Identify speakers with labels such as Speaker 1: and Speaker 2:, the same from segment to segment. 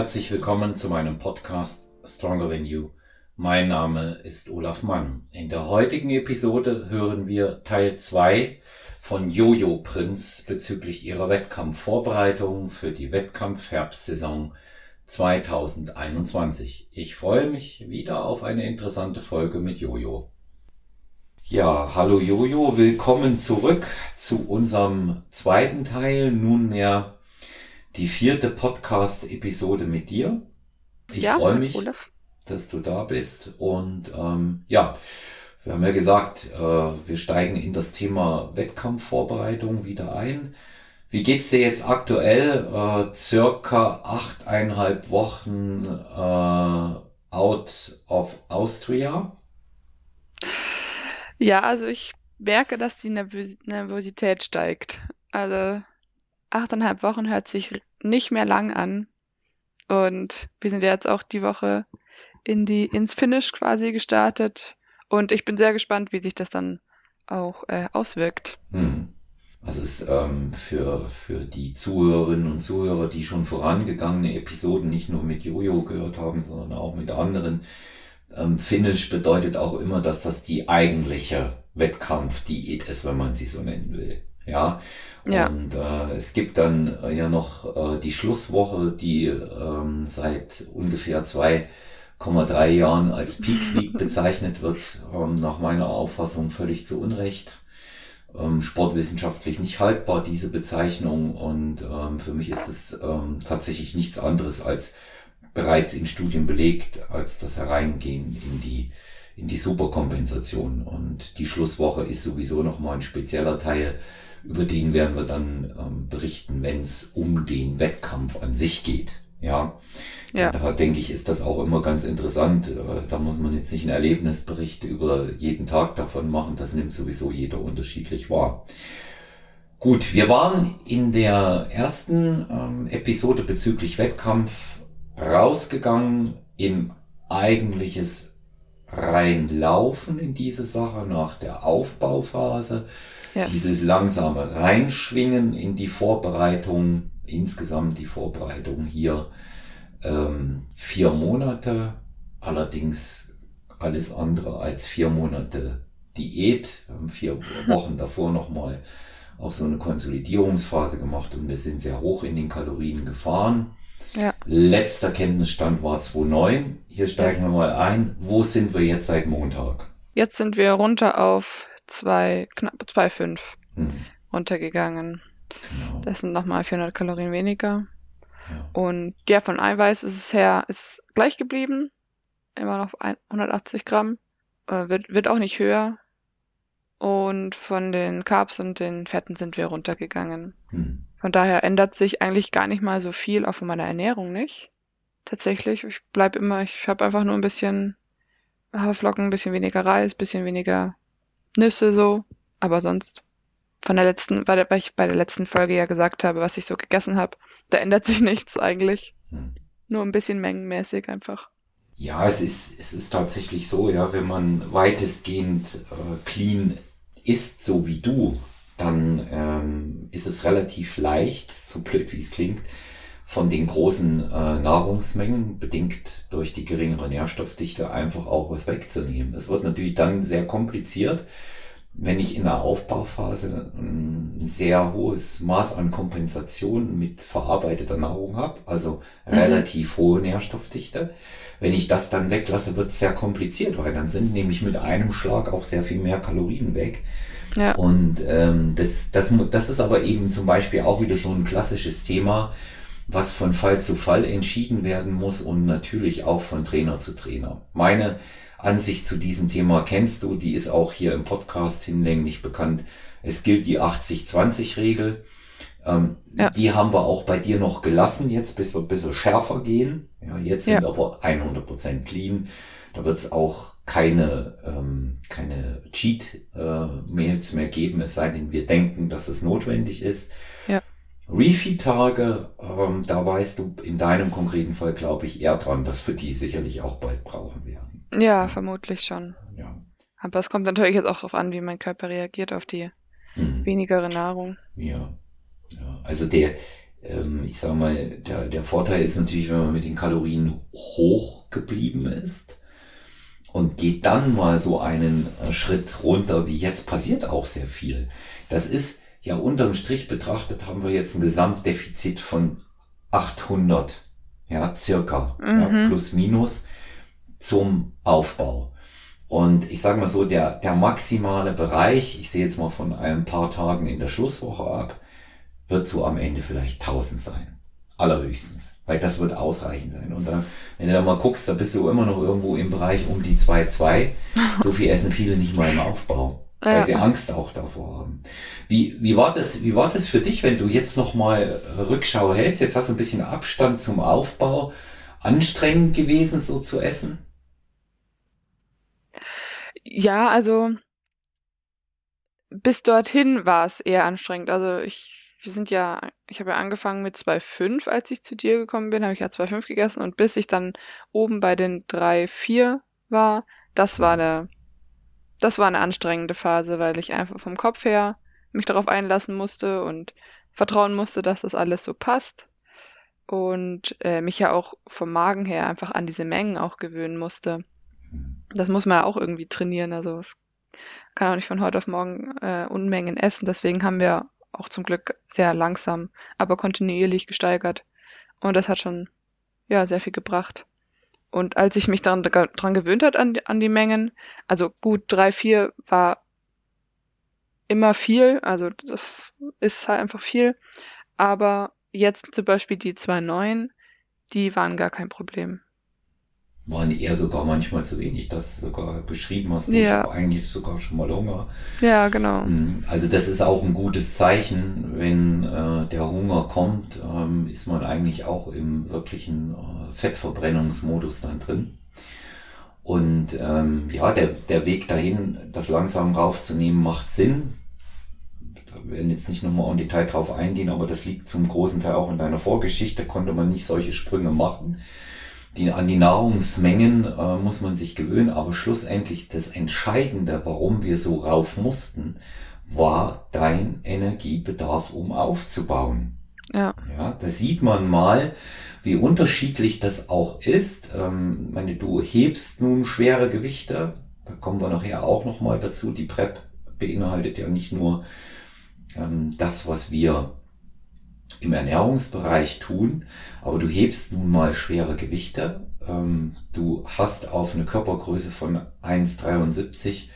Speaker 1: Herzlich willkommen zu meinem Podcast Stronger Than You. Mein Name ist Olaf Mann. In der heutigen Episode hören wir Teil 2 von Jojo Prinz bezüglich ihrer Wettkampfvorbereitung für die Wettkampfherbstsaison 2021. Ich freue mich wieder auf eine interessante Folge mit Jojo. Ja, hallo Jojo, willkommen zurück zu unserem zweiten Teil, nunmehr die vierte Podcast-Episode mit dir. Ich ja, freue mich, Olaf. dass du da bist. Und ähm, ja, wir haben ja gesagt, äh, wir steigen in das Thema Wettkampfvorbereitung wieder ein. Wie geht's dir jetzt aktuell? Äh, circa achteinhalb Wochen äh, out of Austria.
Speaker 2: Ja, also ich merke, dass die Nervosität steigt. Also achteinhalb Wochen hört sich nicht mehr lang an. Und wir sind jetzt auch die Woche in die, ins Finish quasi gestartet. Und ich bin sehr gespannt, wie sich das dann auch äh, auswirkt. Hm.
Speaker 1: Also es ist ähm, für, für die Zuhörerinnen und Zuhörer, die schon vorangegangene Episoden nicht nur mit Jojo gehört haben, sondern auch mit anderen. Ähm, Finish bedeutet auch immer, dass das die eigentliche Wettkampfdiät ist, wenn man sie so nennen will. Ja. ja. Und äh, es gibt dann äh, ja noch äh, die Schlusswoche, die ähm, seit ungefähr 2,3 Jahren als Peak Week bezeichnet wird, ähm, nach meiner Auffassung völlig zu Unrecht. Ähm, sportwissenschaftlich nicht haltbar, diese Bezeichnung. Und ähm, für mich ist es ähm, tatsächlich nichts anderes als bereits in Studien belegt, als das Hereingehen in die in die Superkompensation. Und die Schlusswoche ist sowieso nochmal ein spezieller Teil über den werden wir dann ähm, berichten, wenn es um den Wettkampf an sich geht. Ja. ja. Da denke ich, ist das auch immer ganz interessant. Äh, da muss man jetzt nicht einen Erlebnisbericht über jeden Tag davon machen. Das nimmt sowieso jeder unterschiedlich wahr. Gut, wir waren in der ersten ähm, Episode bezüglich Wettkampf rausgegangen im eigentliches reinlaufen in diese Sache nach der Aufbauphase ja. dieses langsame Reinschwingen in die Vorbereitung, insgesamt die Vorbereitung hier ähm, vier Monate, allerdings alles andere als vier Monate Diät. Wir haben vier Wochen davor nochmal auch so eine Konsolidierungsphase gemacht und wir sind sehr hoch in den Kalorien gefahren. Ja. Letzter Kenntnisstand war 2,9. Hier steigen jetzt. wir mal ein. Wo sind wir jetzt seit Montag?
Speaker 2: Jetzt sind wir runter auf zwei, knapp 2,5 mhm. runtergegangen. Genau. Das sind nochmal 400 Kalorien weniger. Ja. Und ja, von Eiweiß ist es her, ist gleich geblieben. Immer noch 180 Gramm. Äh, wird, wird auch nicht höher. Und von den Carbs und den Fetten sind wir runtergegangen. Mhm. Von daher ändert sich eigentlich gar nicht mal so viel, auch von meiner Ernährung nicht. Tatsächlich, ich bleib immer, ich habe einfach nur ein bisschen Haferflocken, ein bisschen weniger Reis, ein bisschen weniger Nüsse so, aber sonst von der letzten, weil ich bei der letzten Folge ja gesagt habe, was ich so gegessen habe, da ändert sich nichts eigentlich. Hm. Nur ein bisschen mengenmäßig einfach.
Speaker 1: Ja, es ist, es ist tatsächlich so, ja, wenn man weitestgehend äh, clean isst, so wie du, dann ähm, ist es relativ leicht, so blöd wie es klingt, von den großen äh, Nahrungsmengen, bedingt durch die geringere Nährstoffdichte, einfach auch was wegzunehmen. Es wird natürlich dann sehr kompliziert, wenn ich in der Aufbauphase ein sehr hohes Maß an Kompensation mit verarbeiteter Nahrung habe, also mhm. relativ hohe Nährstoffdichte. Wenn ich das dann weglasse, wird es sehr kompliziert, weil dann sind nämlich mit einem Schlag auch sehr viel mehr Kalorien weg. Ja. Und ähm, das, das, das ist aber eben zum Beispiel auch wieder so ein klassisches Thema, was von Fall zu Fall entschieden werden muss und natürlich auch von Trainer zu Trainer. Meine Ansicht zu diesem Thema kennst du, die ist auch hier im Podcast hinlänglich bekannt. Es gilt die 80-20-Regel. Ähm, ja. Die haben wir auch bei dir noch gelassen, jetzt bis wir ein bisschen schärfer gehen. Ja, jetzt sind ja. aber 100% clean. Da wird es auch keine, ähm, keine Cheat-Mails äh, mehr geben, es sei denn, wir denken, dass es notwendig ist. Ja. Refeed-Tage, ähm, da weißt du in deinem konkreten Fall, glaube ich, eher dran, dass wir die sicherlich auch bald brauchen werden.
Speaker 2: Ja, ja. vermutlich schon. Ja. Aber es kommt natürlich jetzt auch darauf an, wie mein Körper reagiert auf die hm. wenigere Nahrung.
Speaker 1: Ja. ja. Also der, ähm, ich sag mal, der, der Vorteil ist natürlich, wenn man mit den Kalorien hoch geblieben ist und geht dann mal so einen äh, Schritt runter, wie jetzt passiert auch sehr viel. Das ist ja unterm Strich betrachtet haben wir jetzt ein Gesamtdefizit von 800, ja, circa, mhm. ja, plus minus zum Aufbau. Und ich sage mal so, der, der maximale Bereich, ich sehe jetzt mal von ein paar Tagen in der Schlusswoche ab, wird so am Ende vielleicht 1000 sein. Allerhöchstens. Weil das wird ausreichend sein. Und dann, wenn du da mal guckst, da bist du immer noch irgendwo im Bereich um die 2,2. So viel essen viele nicht mal im Aufbau. Weil ja. sie Angst auch davor haben. Wie, wie war das, wie war das für dich, wenn du jetzt nochmal Rückschau hältst? Jetzt hast du ein bisschen Abstand zum Aufbau. Anstrengend gewesen, so zu essen?
Speaker 2: Ja, also bis dorthin war es eher anstrengend. Also ich wir sind ja, ich habe ja angefangen mit 2,5, als ich zu dir gekommen bin, habe ich ja 2,5 gegessen und bis ich dann oben bei den 3,4 war, das war eine, das war eine anstrengende Phase, weil ich einfach vom Kopf her mich darauf einlassen musste und vertrauen musste, dass das alles so passt und äh, mich ja auch vom Magen her einfach an diese Mengen auch gewöhnen musste. Das muss man ja auch irgendwie trainieren, also es kann auch nicht von heute auf morgen äh, Unmengen essen. Deswegen haben wir auch zum Glück sehr langsam, aber kontinuierlich gesteigert. Und das hat schon ja sehr viel gebracht. Und als ich mich daran, daran gewöhnt hat an, an die Mengen, also gut drei vier war immer viel, also das ist halt einfach viel. Aber jetzt zum Beispiel die zwei neuen, die waren gar kein Problem
Speaker 1: waren eher sogar manchmal zu wenig, das sogar beschrieben hast. Ja. Ich habe eigentlich sogar schon mal Hunger.
Speaker 2: Ja, genau.
Speaker 1: Hm, also das ist auch ein gutes Zeichen, wenn äh, der Hunger kommt, ähm, ist man eigentlich auch im wirklichen äh, Fettverbrennungsmodus dann drin. Und ähm, ja, der, der Weg dahin, das langsam raufzunehmen, macht Sinn. Da werden jetzt nicht nochmal im Detail drauf eingehen, aber das liegt zum großen Teil auch in deiner Vorgeschichte, konnte man nicht solche Sprünge machen die, an die Nahrungsmengen äh, muss man sich gewöhnen, aber schlussendlich das Entscheidende, warum wir so rauf mussten, war dein Energiebedarf, um aufzubauen. Ja. Ja, da sieht man mal, wie unterschiedlich das auch ist. Ähm, meine, du hebst nun schwere Gewichte, da kommen wir nachher auch nochmal dazu. Die PrEP beinhaltet ja nicht nur ähm, das, was wir im Ernährungsbereich tun, aber du hebst nun mal schwere Gewichte. Ähm, du hast auf eine Körpergröße von 1,73,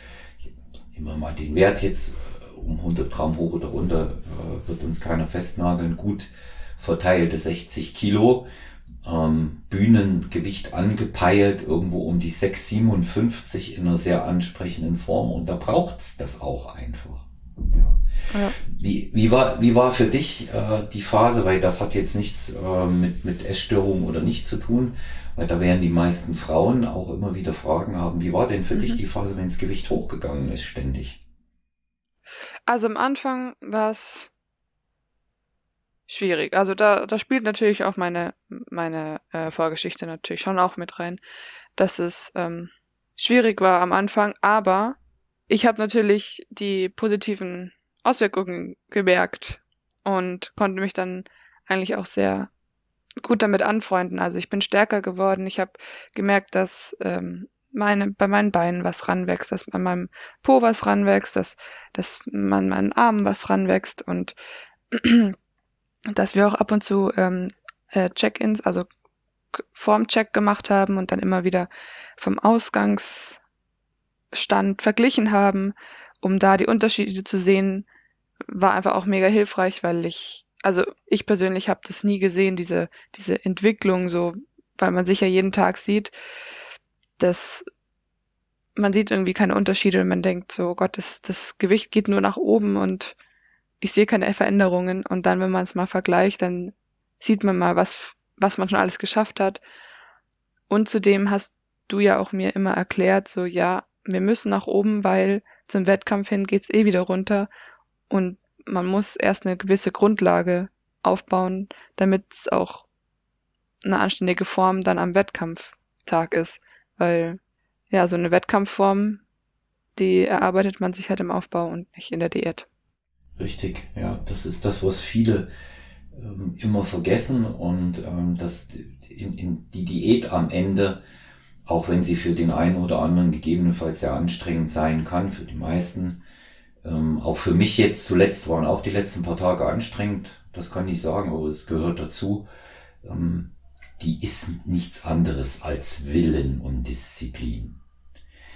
Speaker 1: immer mal den Wert jetzt äh, um 100 Gramm hoch oder runter, äh, wird uns keiner festnageln, gut verteilte 60 Kilo. Ähm, Bühnengewicht angepeilt, irgendwo um die 6,57 in einer sehr ansprechenden Form. Und da braucht's das auch einfach. Ja. Ja. Wie, wie, war, wie war für dich äh, die Phase, weil das hat jetzt nichts äh, mit, mit Essstörungen oder nicht zu tun, weil da werden die meisten Frauen auch immer wieder Fragen haben, wie war denn für mhm. dich die Phase, wenn das Gewicht hochgegangen ist ständig?
Speaker 2: Also am Anfang war es schwierig. Also da, da spielt natürlich auch meine, meine äh, Vorgeschichte natürlich schon auch mit rein, dass es ähm, schwierig war am Anfang, aber ich habe natürlich die positiven Auswirkungen gemerkt und konnte mich dann eigentlich auch sehr gut damit anfreunden. Also ich bin stärker geworden. Ich habe gemerkt, dass ähm, meine, bei meinen Beinen was ranwächst, dass bei meinem Po was ranwächst, dass, dass man meinen Armen was ranwächst und dass wir auch ab und zu ähm, äh, Check-ins, also Formcheck gemacht haben und dann immer wieder vom Ausgangsstand verglichen haben, um da die Unterschiede zu sehen, war einfach auch mega hilfreich, weil ich, also ich persönlich habe das nie gesehen, diese, diese Entwicklung so, weil man sich ja jeden Tag sieht, dass man sieht irgendwie keine Unterschiede und man denkt so, oh Gott, das, das Gewicht geht nur nach oben und ich sehe keine Veränderungen. Und dann, wenn man es mal vergleicht, dann sieht man mal, was, was man schon alles geschafft hat. Und zudem hast du ja auch mir immer erklärt, so ja, wir müssen nach oben, weil zum Wettkampf hin geht's eh wieder runter. Und man muss erst eine gewisse Grundlage aufbauen, damit es auch eine anständige Form dann am Wettkampftag ist. Weil ja, so eine Wettkampfform, die erarbeitet man sich halt im Aufbau und nicht in der Diät.
Speaker 1: Richtig, ja, das ist das, was viele ähm, immer vergessen und ähm, dass in, in die Diät am Ende, auch wenn sie für den einen oder anderen gegebenenfalls sehr anstrengend sein kann, für die meisten, ähm, auch für mich jetzt zuletzt waren auch die letzten paar Tage anstrengend, das kann ich sagen, aber es gehört dazu. Ähm, die ist nichts anderes als Willen und Disziplin.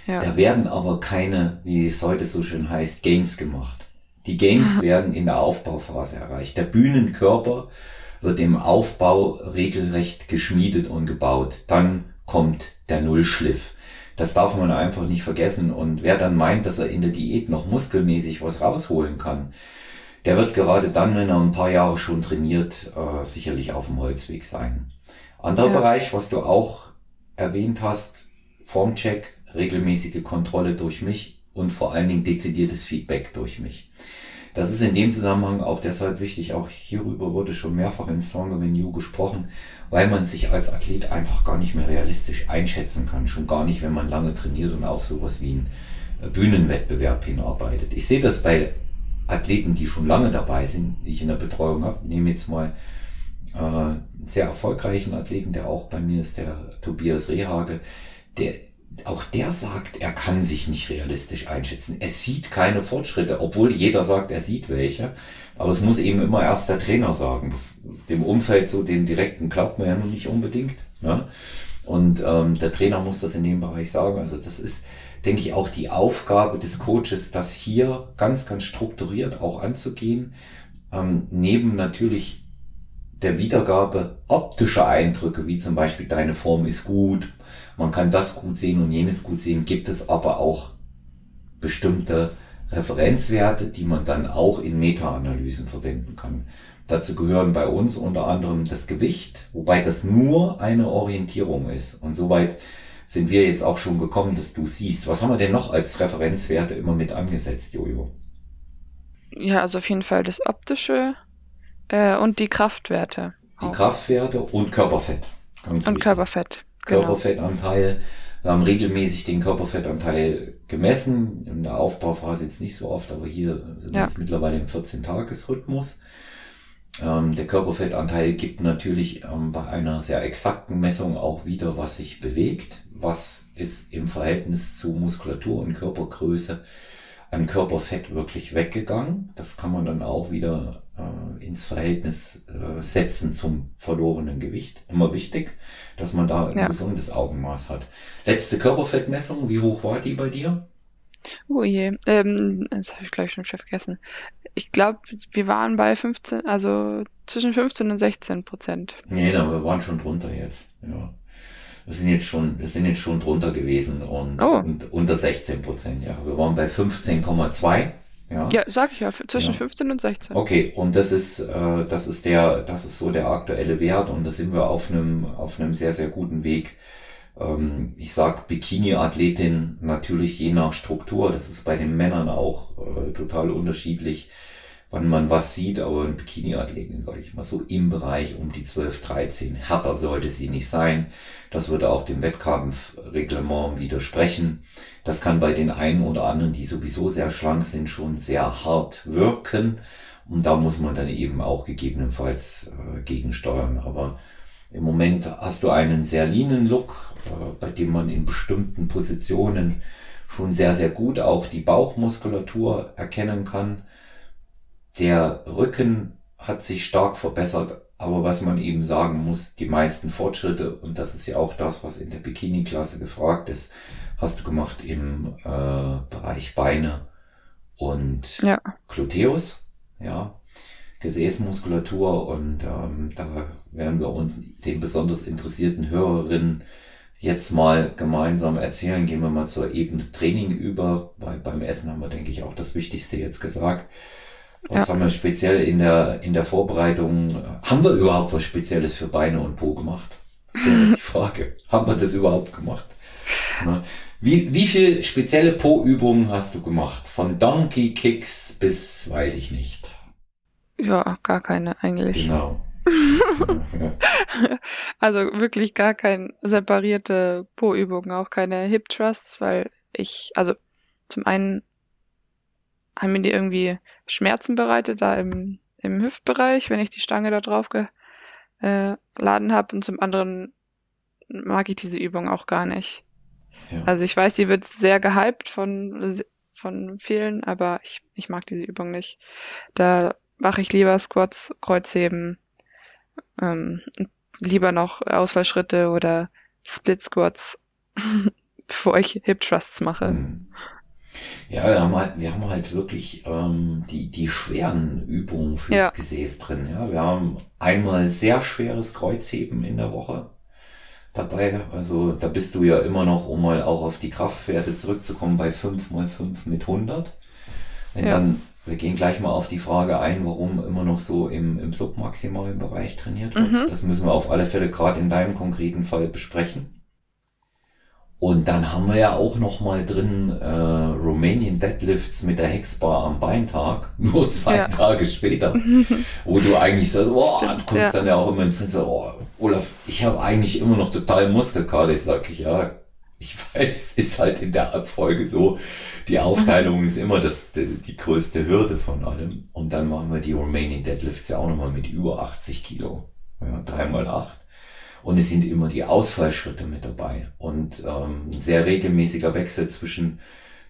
Speaker 1: Ja. Da werden aber keine, wie es heute so schön heißt, Gains gemacht. Die Gains werden in der Aufbauphase erreicht. Der Bühnenkörper wird im Aufbau regelrecht geschmiedet und gebaut. Dann kommt der Nullschliff. Das darf man einfach nicht vergessen. Und wer dann meint, dass er in der Diät noch muskelmäßig was rausholen kann, der wird gerade dann, wenn er ein paar Jahre schon trainiert, äh, sicherlich auf dem Holzweg sein. Anderer ja. Bereich, was du auch erwähnt hast, Formcheck, regelmäßige Kontrolle durch mich und vor allen Dingen dezidiertes Feedback durch mich. Das ist in dem Zusammenhang auch deshalb wichtig. Auch hierüber wurde schon mehrfach in Stronger Than You gesprochen, weil man sich als Athlet einfach gar nicht mehr realistisch einschätzen kann. Schon gar nicht, wenn man lange trainiert und auf sowas wie einen Bühnenwettbewerb hinarbeitet. Ich sehe das bei Athleten, die schon lange dabei sind, die ich in der Betreuung habe. Nehme jetzt mal äh, einen sehr erfolgreichen Athleten, der auch bei mir ist, der Tobias Rehage. Der auch der sagt, er kann sich nicht realistisch einschätzen. Er sieht keine Fortschritte, obwohl jeder sagt, er sieht welche. Aber es muss eben immer erst der Trainer sagen. Dem Umfeld so den direkten glaubt man ja noch nicht unbedingt. Ne? Und ähm, der Trainer muss das in dem Bereich sagen. Also das ist, denke ich, auch die Aufgabe des Coaches, das hier ganz, ganz strukturiert auch anzugehen. Ähm, neben natürlich der Wiedergabe optischer Eindrücke, wie zum Beispiel deine Form ist gut, man kann das gut sehen und jenes gut sehen, gibt es aber auch bestimmte Referenzwerte, die man dann auch in Meta-Analysen verwenden kann. Dazu gehören bei uns unter anderem das Gewicht, wobei das nur eine Orientierung ist. Und soweit sind wir jetzt auch schon gekommen, dass du siehst. Was haben wir denn noch als Referenzwerte immer mit angesetzt, Jojo?
Speaker 2: Ja, also auf jeden Fall das optische äh, und die Kraftwerte.
Speaker 1: Die auch. Kraftwerte und Körperfett.
Speaker 2: Ganz und wichtig. Körperfett.
Speaker 1: Genau. Körperfettanteil. Wir haben regelmäßig den Körperfettanteil gemessen, in der Aufbauphase jetzt nicht so oft, aber hier sind wir ja. jetzt mittlerweile im 14-Tages-Rhythmus. Ähm, der Körperfettanteil gibt natürlich ähm, bei einer sehr exakten Messung auch wieder, was sich bewegt, was ist im Verhältnis zu Muskulatur und Körpergröße an Körperfett wirklich weggegangen. Das kann man dann auch wieder äh, ins Verhältnis äh, setzen zum verlorenen Gewicht. Immer wichtig, dass man da ein ja. gesundes Augenmaß hat. Letzte Körperfettmessung, wie hoch war die bei dir?
Speaker 2: Oh je, ähm, das habe ich gleich schon vergessen. Ich glaube, wir waren bei 15, also zwischen 15 und 16 Prozent.
Speaker 1: Nee, da, wir waren schon drunter jetzt. Ja. Wir sind jetzt schon, wir sind jetzt schon drunter gewesen und, oh. und unter 16 Prozent, ja. Wir waren bei 15,2. Ja.
Speaker 2: ja, sag ich ja, zwischen ja. 15 und 16.
Speaker 1: Okay, und das ist, äh, das ist der, das ist so der aktuelle Wert und da sind wir auf einem, auf einem sehr, sehr guten Weg. Ähm, ich sag Bikini-Athletin natürlich je nach Struktur, das ist bei den Männern auch äh, total unterschiedlich wann man was sieht, aber ein Bikini-Athletin, sage ich mal, so im Bereich um die 12, 13. Härter sollte sie nicht sein. Das würde auch dem Wettkampfreglement widersprechen. Das kann bei den einen oder anderen, die sowieso sehr schlank sind, schon sehr hart wirken. Und da muss man dann eben auch gegebenenfalls äh, gegensteuern. Aber im Moment hast du einen sehr leanen Look, äh, bei dem man in bestimmten Positionen schon sehr, sehr gut auch die Bauchmuskulatur erkennen kann. Der Rücken hat sich stark verbessert, aber was man eben sagen muss, die meisten Fortschritte, und das ist ja auch das, was in der Bikini-Klasse gefragt ist, hast du gemacht im äh, Bereich Beine und ja. Gluteus, ja, Gesäßmuskulatur und ähm, da werden wir uns den besonders interessierten Hörerinnen jetzt mal gemeinsam erzählen. Gehen wir mal zur Ebene Training über, weil beim Essen haben wir, denke ich, auch das Wichtigste jetzt gesagt. Was ja. haben wir speziell in der, in der Vorbereitung? Haben wir überhaupt was Spezielles für Beine und Po gemacht? die Frage. haben wir das überhaupt gemacht? Wie, wie viel spezielle Po-Übungen hast du gemacht? Von Donkey Kicks bis weiß ich nicht.
Speaker 2: Ja, gar keine eigentlich.
Speaker 1: Genau.
Speaker 2: also wirklich gar keine separierte Po-Übungen, auch keine Hip Thrusts, weil ich, also zum einen haben mir die irgendwie Schmerzen bereitet, da im, im Hüftbereich, wenn ich die Stange da drauf geladen habe und zum anderen mag ich diese Übung auch gar nicht. Ja. Also ich weiß, die wird sehr gehypt von, von vielen, aber ich, ich mag diese Übung nicht. Da mache ich lieber Squats, Kreuzheben, ähm, lieber noch Ausfallschritte oder Split Squats, bevor ich Hip Thrusts mache. Mhm.
Speaker 1: Ja, wir haben halt, wir haben halt wirklich ähm, die, die schweren Übungen fürs ja. Gesäß drin. Ja, wir haben einmal sehr schweres Kreuzheben in der Woche dabei. Also da bist du ja immer noch, um mal auch auf die Kraftwerte zurückzukommen, bei 5 mal 5 mit 100. Wenn ja. dann, wir gehen gleich mal auf die Frage ein, warum immer noch so im, im submaximalen Bereich trainiert wird. Mhm. Das müssen wir auf alle Fälle gerade in deinem konkreten Fall besprechen. Und dann haben wir ja auch noch mal drin äh, Romanian Deadlifts mit der Hexbar am Beintag, nur zwei ja. Tage später, wo du eigentlich sagst, boah, Stimmt, du kommst ja. dann ja auch immer ins Sinn, oh, Olaf, ich habe eigentlich immer noch total Muskelkater. Ich sage, ja, ich weiß, ist halt in der Abfolge so, die Aufteilung ist immer das, die, die, größte Hürde von allem. Und dann machen wir die Romanian Deadlifts ja auch nochmal mit über 80 Kilo. Ja, dreimal acht. Und es sind immer die Ausfallschritte mit dabei und ähm, ein sehr regelmäßiger Wechsel zwischen,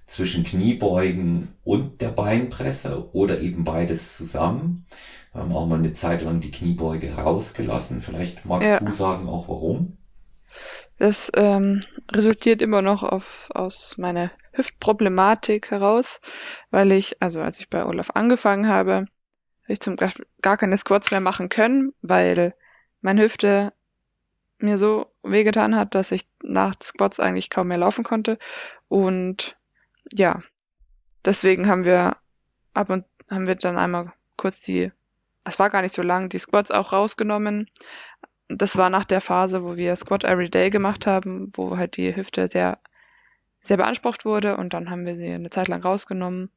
Speaker 1: zwischen Kniebeugen und der Beinpresse oder eben beides zusammen. Wir haben auch mal eine Zeit lang die Kniebeuge rausgelassen. Vielleicht magst ja. du sagen auch warum?
Speaker 2: Das ähm, resultiert immer noch auf, aus meiner Hüftproblematik heraus, weil ich, also als ich bei Olaf angefangen habe, habe ich zum Beispiel gar keine Squats mehr machen können, weil meine Hüfte mir so wehgetan hat, dass ich nach Squats eigentlich kaum mehr laufen konnte. Und ja, deswegen haben wir ab und haben wir dann einmal kurz die, es war gar nicht so lang, die Squats auch rausgenommen. Das war nach der Phase, wo wir Squat Every Day gemacht haben, wo halt die Hüfte sehr, sehr beansprucht wurde und dann haben wir sie eine Zeit lang rausgenommen,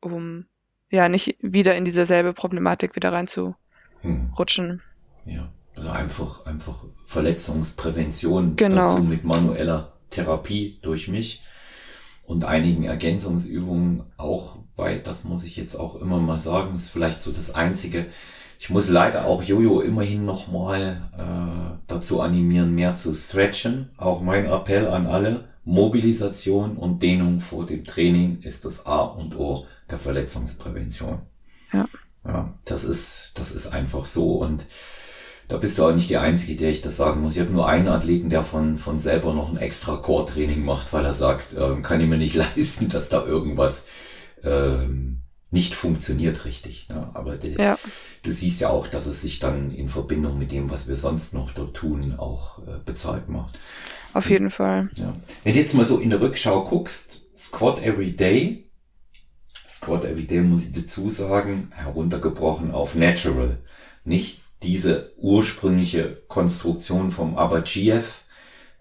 Speaker 2: um ja nicht wieder in dieselbe Problematik wieder reinzurutschen.
Speaker 1: Hm. Ja. Also einfach, einfach Verletzungsprävention genau. dazu mit manueller Therapie durch mich und einigen Ergänzungsübungen auch bei, das muss ich jetzt auch immer mal sagen, ist vielleicht so das Einzige. Ich muss leider auch Jojo immerhin nochmal äh, dazu animieren, mehr zu stretchen. Auch mein Appell an alle, Mobilisation und Dehnung vor dem Training ist das A und O der Verletzungsprävention. Ja. Ja, das ist, das ist einfach so und da bist du auch nicht die Einzige, der ich das sagen muss. Ich habe nur einen Athleten, der von, von selber noch ein extra Core-Training macht, weil er sagt, ähm, kann ich mir nicht leisten, dass da irgendwas ähm, nicht funktioniert richtig. Ne? Aber de, ja. du siehst ja auch, dass es sich dann in Verbindung mit dem, was wir sonst noch dort tun, auch äh, bezahlt macht.
Speaker 2: Auf jeden Fall.
Speaker 1: Ja. Wenn du jetzt mal so in der Rückschau guckst, Squat Every Day, Squat Every Day muss ich dazu sagen, heruntergebrochen auf Natural. Nicht diese ursprüngliche Konstruktion vom Abachiev,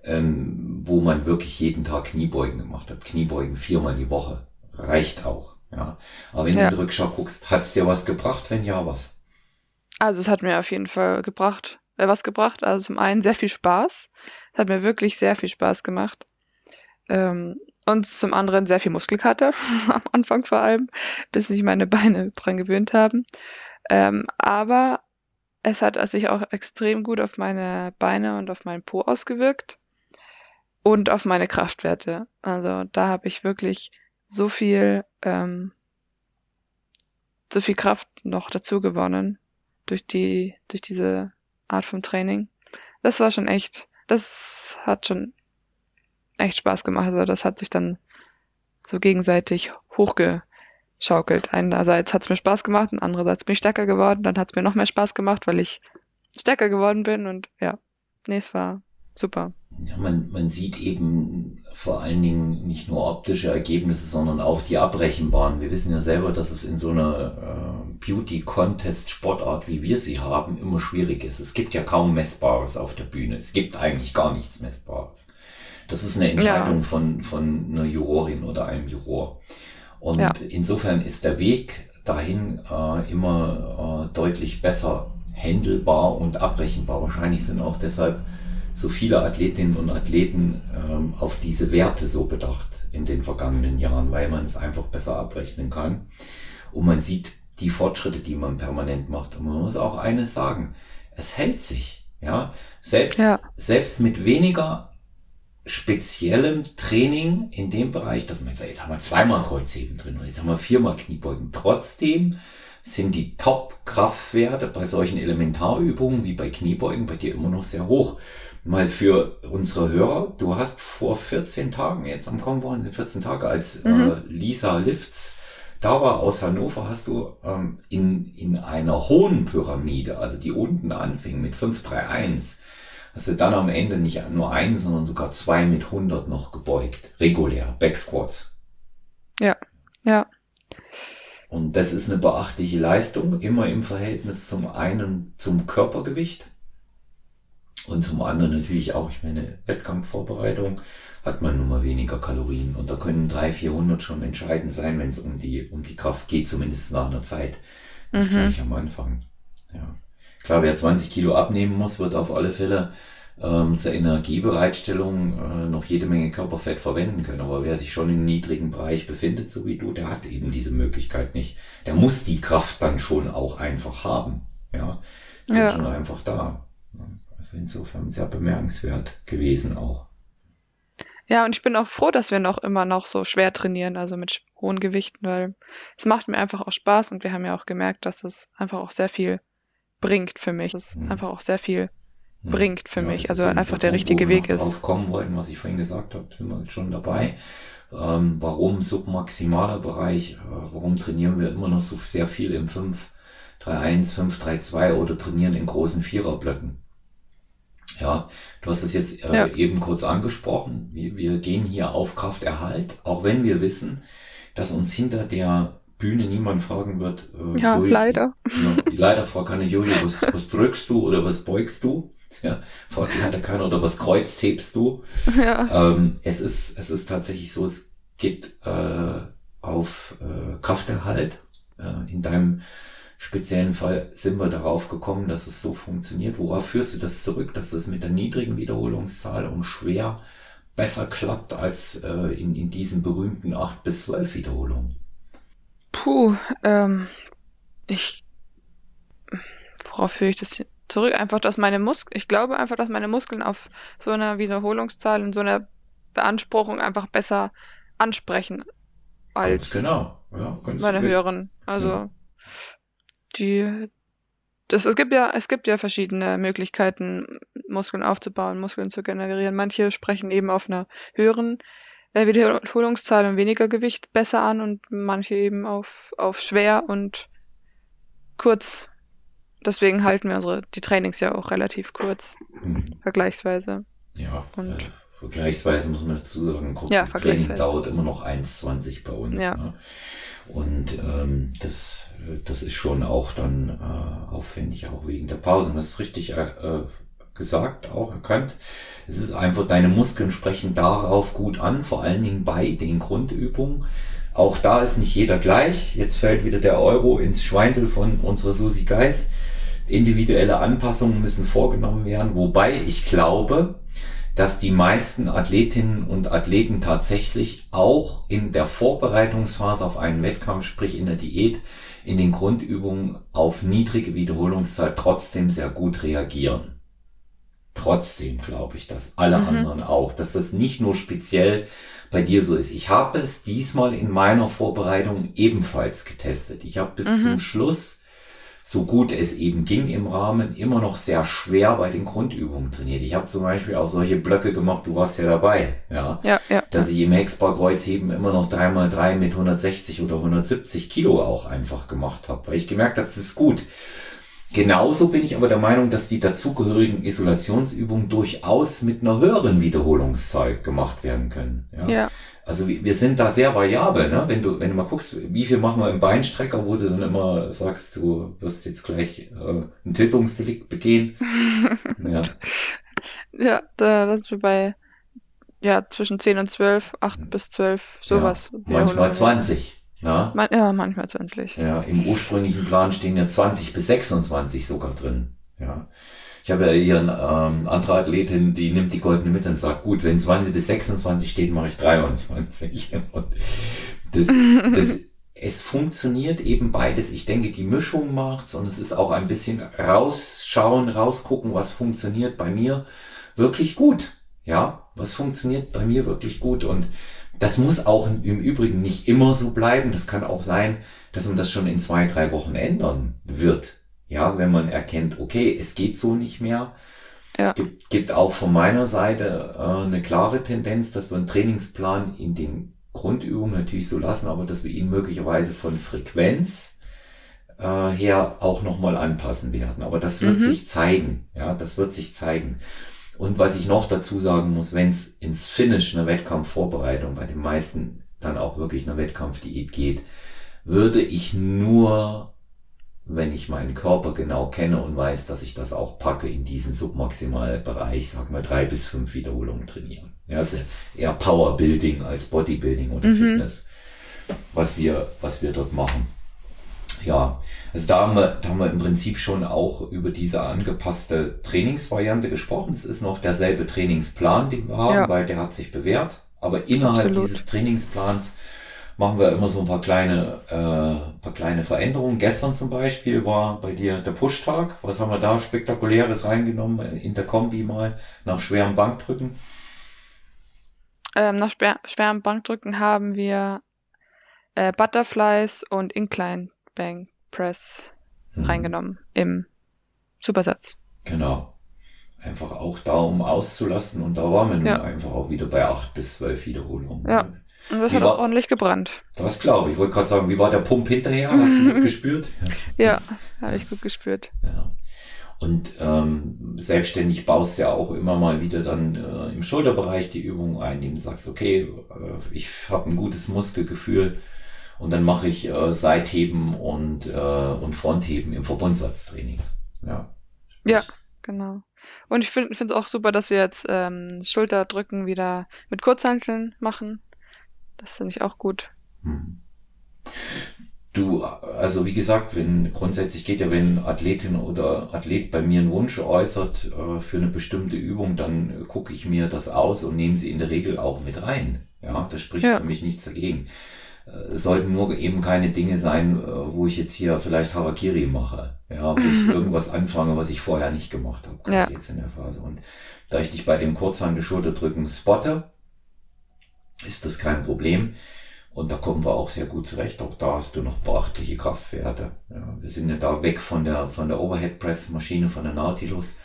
Speaker 1: ähm, wo man wirklich jeden Tag Kniebeugen gemacht hat. Kniebeugen viermal die Woche. Reicht auch. Ja. Aber wenn ja. du in die Rückschau guckst, hat's dir was gebracht? Wenn ja, was?
Speaker 2: Also es hat mir auf jeden Fall gebracht, äh, was gebracht. Also zum einen sehr viel Spaß. Es hat mir wirklich sehr viel Spaß gemacht. Ähm, und zum anderen sehr viel Muskelkater, am Anfang vor allem, bis sich meine Beine dran gewöhnt haben. Ähm, aber es hat sich auch extrem gut auf meine Beine und auf meinen Po ausgewirkt und auf meine Kraftwerte. Also da habe ich wirklich so viel, ähm, so viel Kraft noch dazu gewonnen durch die, durch diese Art von Training. Das war schon echt, das hat schon echt Spaß gemacht. Also das hat sich dann so gegenseitig hochge, schaukelt. Einerseits hat es mir Spaß gemacht und andererseits bin ich stärker geworden. Dann hat es mir noch mehr Spaß gemacht, weil ich stärker geworden bin und ja, nee, es war super.
Speaker 1: Ja, man, man sieht eben vor allen Dingen nicht nur optische Ergebnisse, sondern auch die Abrechenbaren. Wir wissen ja selber, dass es in so einer äh, Beauty-Contest-Sportart, wie wir sie haben, immer schwierig ist. Es gibt ja kaum Messbares auf der Bühne. Es gibt eigentlich gar nichts Messbares. Das ist eine Entscheidung ja. von, von einer Jurorin oder einem Juror. Und ja. insofern ist der Weg dahin äh, immer äh, deutlich besser handelbar und abrechenbar. Wahrscheinlich sind auch deshalb so viele Athletinnen und Athleten ähm, auf diese Werte so bedacht in den vergangenen Jahren, weil man es einfach besser abrechnen kann. Und man sieht die Fortschritte, die man permanent macht. Und man muss auch eines sagen, es hält sich. Ja, selbst, ja. selbst mit weniger speziellem Training in dem Bereich, dass man sagt, jetzt haben wir zweimal Kreuzheben drin und jetzt haben wir viermal Kniebeugen. Trotzdem sind die Top-Kraftwerte bei solchen Elementarübungen wie bei Kniebeugen bei dir immer noch sehr hoch. Mal für unsere Hörer, du hast vor 14 Tagen, jetzt am kommenden sind 14 Tage, als mhm. äh, Lisa Lifts da war aus Hannover, hast du ähm, in, in einer hohen Pyramide, also die unten anfing mit 531, hast du dann am Ende nicht nur ein, sondern sogar zwei mit 100 noch gebeugt. Regulär, Backsquats.
Speaker 2: Ja, ja.
Speaker 1: Und das ist eine beachtliche Leistung, immer im Verhältnis zum einen zum Körpergewicht und zum anderen natürlich auch, ich meine, Wettkampfvorbereitung hat man nun mal weniger Kalorien. Und da können 300, 400 schon entscheidend sein, wenn es um die, um die Kraft geht, zumindest nach einer Zeit. Nicht mhm. gleich am Anfang. Ja. Klar, wer 20 Kilo abnehmen muss, wird auf alle Fälle ähm, zur Energiebereitstellung äh, noch jede Menge Körperfett verwenden können. Aber wer sich schon im niedrigen Bereich befindet, so wie du, der hat eben diese Möglichkeit nicht. Der muss die Kraft dann schon auch einfach haben. Ja, sind ja. schon einfach da. Also insofern sehr bemerkenswert gewesen auch.
Speaker 2: Ja, und ich bin auch froh, dass wir noch immer noch so schwer trainieren, also mit hohen Gewichten, weil es macht mir einfach auch Spaß und wir haben ja auch gemerkt, dass es einfach auch sehr viel bringt für mich. Es mhm. einfach auch sehr viel bringt für ja, mich, also einfach der, richtige Weg ist.
Speaker 1: Drauf kommen wollten, was ich vorhin gesagt habe, sind wir jetzt schon dabei. Ähm, warum submaximaler Bereich? Äh, warum trainieren wir immer noch so sehr viel im 5, 3-1, 5, 3-2 oder trainieren in großen Viererblöcken? Ja, du hast es jetzt äh, ja. eben kurz angesprochen. Wir, wir gehen hier auf Krafterhalt, auch wenn wir wissen, dass uns hinter der Bühne niemand fragen wird.
Speaker 2: Äh, ja, Jojo, leider.
Speaker 1: Ja, leider fragt keine Jojo, was, was drückst du oder was beugst du? Ja, fragt leider keiner oder was kreuzt hebst du? Ja. Ähm, es ist, es ist tatsächlich so, es geht äh, auf äh, Krafterhalt. Äh, in deinem speziellen Fall sind wir darauf gekommen, dass es so funktioniert. Worauf führst du das zurück, dass das mit der niedrigen Wiederholungszahl und schwer besser klappt als äh, in, in diesen berühmten 8 bis 12 Wiederholungen?
Speaker 2: Puh, ähm, ich, worauf führe ich das zurück? Einfach, dass meine Muskeln, ich glaube einfach, dass meine Muskeln auf so einer Wiederholungszahl und so einer Beanspruchung einfach besser ansprechen als
Speaker 1: ganz genau. Ja,
Speaker 2: ganz meine höheren. Also, ja die, das, es gibt ja, es gibt ja verschiedene Möglichkeiten, Muskeln aufzubauen, Muskeln zu generieren. Manche sprechen eben auf einer höheren Wiederholungszahl und weniger Gewicht besser an und manche eben auf, auf schwer und kurz. Deswegen halten wir unsere, die Trainings ja auch relativ kurz, mhm. vergleichsweise.
Speaker 1: Ja, und äh, vergleichsweise muss man dazu sagen, ein kurzes ja, Training dauert immer noch 1,20 bei uns. Ja. Ne? Und ähm, das, das ist schon auch dann äh, aufwendig, auch wegen der Pausen. Das ist richtig äh, gesagt, auch erkannt. Es ist einfach, deine Muskeln sprechen darauf gut an, vor allen Dingen bei den Grundübungen. Auch da ist nicht jeder gleich. Jetzt fällt wieder der Euro ins Schweindel von unserer Susi Geis. Individuelle Anpassungen müssen vorgenommen werden, wobei ich glaube, dass die meisten Athletinnen und Athleten tatsächlich auch in der Vorbereitungsphase auf einen Wettkampf, sprich in der Diät, in den Grundübungen auf niedrige Wiederholungszahl trotzdem sehr gut reagieren. Trotzdem glaube ich, dass alle mhm. anderen auch, dass das nicht nur speziell bei dir so ist. Ich habe es diesmal in meiner Vorbereitung ebenfalls getestet. Ich habe bis mhm. zum Schluss so gut es eben ging im Rahmen, immer noch sehr schwer bei den Grundübungen trainiert. Ich habe zum Beispiel auch solche Blöcke gemacht, du warst ja dabei, ja,
Speaker 2: ja, ja.
Speaker 1: dass ich im Hexbar-Kreuzheben immer noch 3x3 mit 160 oder 170 Kilo auch einfach gemacht habe, weil ich gemerkt habe, das ist gut. Genauso bin ich aber der Meinung, dass die dazugehörigen Isolationsübungen durchaus mit einer höheren Wiederholungszahl gemacht werden können. Ja. ja. Also wir sind da sehr variabel, ne? Wenn du, wenn du mal guckst, wie viel machen wir im Beinstrecker, wo du dann immer sagst, du wirst jetzt gleich äh, ein Tötungsdelikt begehen.
Speaker 2: ja. Ja, da, das ist bei ja, zwischen 10 und 12, 8 mhm. bis 12, sowas.
Speaker 1: Ja, manchmal 20.
Speaker 2: Ja? Man, ja, manchmal 20.
Speaker 1: Ja, im ursprünglichen Plan stehen ja 20 bis 26 sogar drin. Ja. Ich habe ja hier eine ähm, andere Athletin, die nimmt die goldene Mitte und sagt, gut, wenn 20 bis 26 steht, mache ich 23. Und das, das es funktioniert eben beides. Ich denke, die Mischung macht's und es ist auch ein bisschen rausschauen, rausgucken, was funktioniert bei mir wirklich gut. Ja, was funktioniert bei mir wirklich gut und das muss auch im Übrigen nicht immer so bleiben. Das kann auch sein, dass man das schon in zwei, drei Wochen ändern wird. Ja, wenn man erkennt, okay, es geht so nicht mehr. Ja. Gibt, gibt auch von meiner Seite äh, eine klare Tendenz, dass wir einen Trainingsplan in den Grundübungen natürlich so lassen, aber dass wir ihn möglicherweise von Frequenz äh, her auch nochmal anpassen werden. Aber das wird mhm. sich zeigen. Ja, das wird sich zeigen. Und was ich noch dazu sagen muss, wenn es ins Finish einer Wettkampfvorbereitung bei den meisten dann auch wirklich einer Wettkampfdiät geht, würde ich nur, wenn ich meinen Körper genau kenne und weiß, dass ich das auch packe, in diesen Submaximalbereich, sag mal drei bis fünf Wiederholungen trainieren. Ja, ist eher Powerbuilding als Bodybuilding oder mhm. Fitness, was wir, was wir dort machen ja, also da haben, wir, da haben wir im Prinzip schon auch über diese angepasste Trainingsvariante gesprochen. Es ist noch derselbe Trainingsplan, den wir haben, ja. weil der hat sich bewährt. Aber innerhalb Absolut. dieses Trainingsplans machen wir immer so ein paar kleine, äh, paar kleine Veränderungen. Gestern zum Beispiel war bei dir der Pushtag. Was haben wir da spektakuläres reingenommen in der Kombi mal nach schwerem Bankdrücken?
Speaker 2: Ähm, nach schwerem Bankdrücken haben wir äh, Butterflies und Incline Bang Press hm. reingenommen im Supersatz.
Speaker 1: Genau. Einfach auch da, um auszulassen. Und da waren wir nun ja. einfach auch wieder bei acht bis zwölf Wiederholungen.
Speaker 2: Ja. Und das wie hat war, auch ordentlich gebrannt.
Speaker 1: Das glaube ich. Ich wollte gerade sagen, wie war der Pump hinterher? Hast du gut gespürt?
Speaker 2: Ja, ja habe ich gut gespürt.
Speaker 1: Ja. Und ähm, selbstständig baust du ja auch immer mal wieder dann äh, im Schulterbereich die Übung ein, indem du sagst, okay, äh, ich habe ein gutes Muskelgefühl, und dann mache ich äh, Seitheben und, äh, und Frontheben im Verbundsatztraining. Ja.
Speaker 2: Ja, genau. Und ich finde es auch super, dass wir jetzt ähm, Schulterdrücken wieder mit Kurzhanteln machen. Das finde ich auch gut. Hm.
Speaker 1: Du, also wie gesagt, wenn grundsätzlich geht ja, wenn Athletin oder Athlet bei mir einen Wunsch äußert äh, für eine bestimmte Übung, dann gucke ich mir das aus und nehme sie in der Regel auch mit rein. Ja, das spricht ja. für mich nichts dagegen. Es sollten nur eben keine Dinge sein, äh, wo ich jetzt hier vielleicht Harakiri mache, ja, wo ich irgendwas anfange, was ich vorher nicht gemacht habe, ja. jetzt in der Phase. Und da ich dich bei dem Kurzhandel-Schulterdrücken spotte, ist das kein Problem. Und da kommen wir auch sehr gut zurecht. Auch da hast du noch beachtliche Kraftwerte. Ja, wir sind ja da weg von der, von der Overhead Press Maschine, von der Nautilus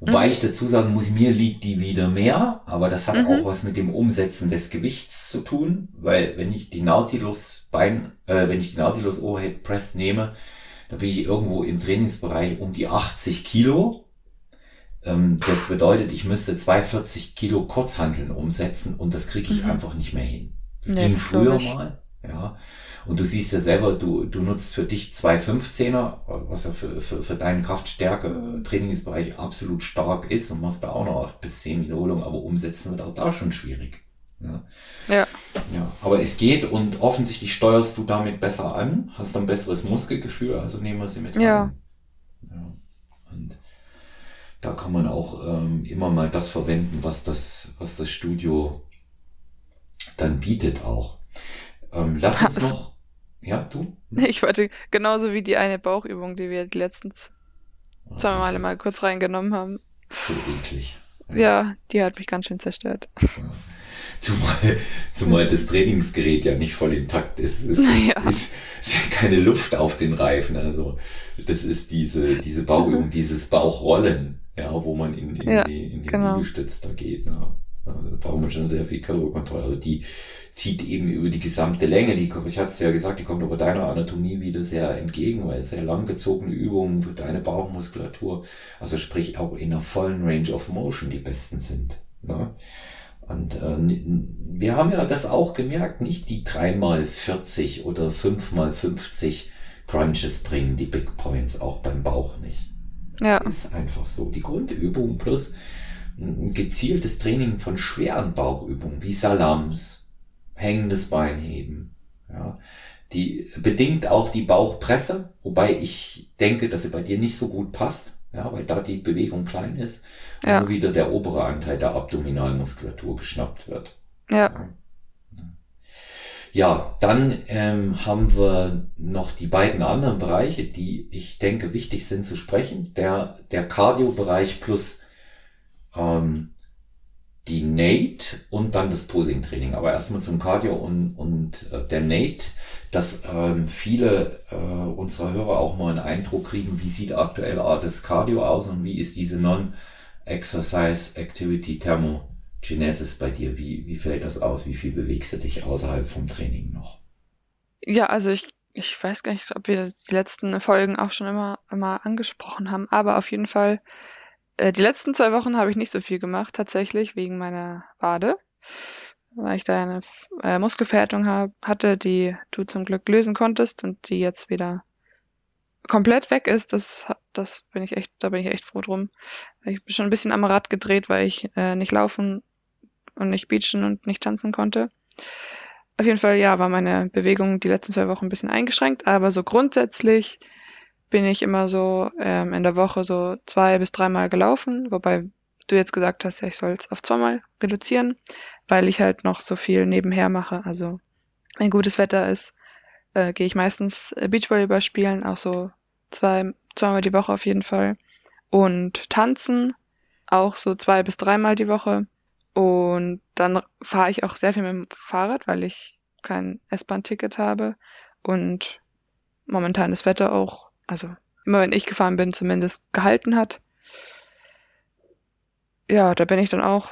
Speaker 1: Wobei mhm. ich dazu sagen muss, mir liegt die wieder mehr, aber das hat mhm. auch was mit dem Umsetzen des Gewichts zu tun, weil wenn ich die Nautilus Bein, äh, wenn ich die Nautilus Overhead Press nehme, dann bin ich irgendwo im Trainingsbereich um die 80 Kilo. Ähm, das bedeutet, ich müsste 240 Kilo Kurzhanteln umsetzen und das kriege ich mhm. einfach nicht mehr hin. Das nee, ging früher mal, ja. Und du siehst ja selber, du, du nutzt für dich zwei 15er, was ja für, für, für deinen Kraftstärke-Trainingsbereich absolut stark ist und machst da auch noch acht bis zehn Wiederholungen, aber umsetzen wird auch da schon schwierig. Ja. ja. ja. Aber es geht und offensichtlich steuerst du damit besser an, hast ein besseres Muskelgefühl, also nehmen wir sie mit
Speaker 2: ja. rein.
Speaker 1: Ja. Und da kann man auch ähm, immer mal das verwenden, was das, was das Studio dann bietet auch. Ähm, lass uns noch ja, du?
Speaker 2: Ich wollte genauso wie die eine Bauchübung, die wir die letzten oh, zwei Male mal kurz reingenommen haben.
Speaker 1: So eklig.
Speaker 2: Ja. ja, die hat mich ganz schön zerstört. Ja.
Speaker 1: Zumal, zumal das Trainingsgerät ja nicht voll intakt ist. Es ist, ja. ist, ist ja keine Luft auf den Reifen. Also das ist diese, diese Bauübung, dieses Bauchrollen, ja, wo man in, in, ja, die, in den genau. Liegestütz da geht. Ne? Da braucht man schon sehr viel Körperkontrolle. Also die, zieht eben über die gesamte Länge. Die, ich hatte es ja gesagt, die kommt aber deiner Anatomie wieder sehr entgegen, weil es sehr langgezogene Übungen für deine Bauchmuskulatur, also sprich auch in der vollen Range of Motion die besten sind. Ne? Und äh, wir haben ja das auch gemerkt, nicht die dreimal 40 oder fünfmal 50 Crunches bringen die Big Points auch beim Bauch nicht. Ja. Ist einfach so. Die Grundübung plus ein gezieltes Training von schweren Bauchübungen wie Salams, hängendes Bein heben. Ja. Die bedingt auch die Bauchpresse, wobei ich denke, dass sie bei dir nicht so gut passt, ja, weil da die Bewegung klein ist ja. und wieder der obere Anteil der Abdominalmuskulatur geschnappt wird.
Speaker 2: Ja.
Speaker 1: ja. Ja, dann ähm, haben wir noch die beiden anderen Bereiche, die ich denke wichtig sind zu sprechen. Der, der Cardio-Bereich plus ähm, die Nate und dann das Posing-Training. Aber erstmal zum Cardio und, und äh, der Nate, dass ähm, viele äh, unserer Hörer auch mal einen Eindruck kriegen, wie sieht aktuell das Cardio aus und wie ist diese Non-Exercise Activity Thermogenesis bei dir? Wie, wie fällt das aus? Wie viel bewegst du dich außerhalb vom Training noch?
Speaker 2: Ja, also ich, ich weiß gar nicht, ob wir die letzten Folgen auch schon immer, immer angesprochen haben, aber auf jeden Fall äh, die letzten zwei Wochen habe ich nicht so viel gemacht, tatsächlich, wegen meiner Wade, weil ich da eine äh, Muskelverhärtung hab, hatte, die du zum Glück lösen konntest und die jetzt wieder komplett weg ist. Das, das bin ich echt, da bin ich echt froh drum. Ich bin schon ein bisschen am Rad gedreht, weil ich äh, nicht laufen und nicht beachen und nicht tanzen konnte. Auf jeden Fall, ja, war meine Bewegung die letzten zwei Wochen ein bisschen eingeschränkt, aber so grundsätzlich bin ich immer so ähm, in der Woche so zwei bis dreimal gelaufen, wobei du jetzt gesagt hast, ja, ich soll es auf zweimal reduzieren, weil ich halt noch so viel nebenher mache. Also wenn gutes Wetter ist, äh, gehe ich meistens äh, Beachvolleyball spielen, auch so zwei, zweimal die Woche auf jeden Fall. Und tanzen auch so zwei bis dreimal die Woche. Und dann fahre ich auch sehr viel mit dem Fahrrad, weil ich kein S-Bahn-Ticket habe und momentan das Wetter auch also immer wenn ich gefahren bin, zumindest gehalten hat. Ja, da bin ich dann auch,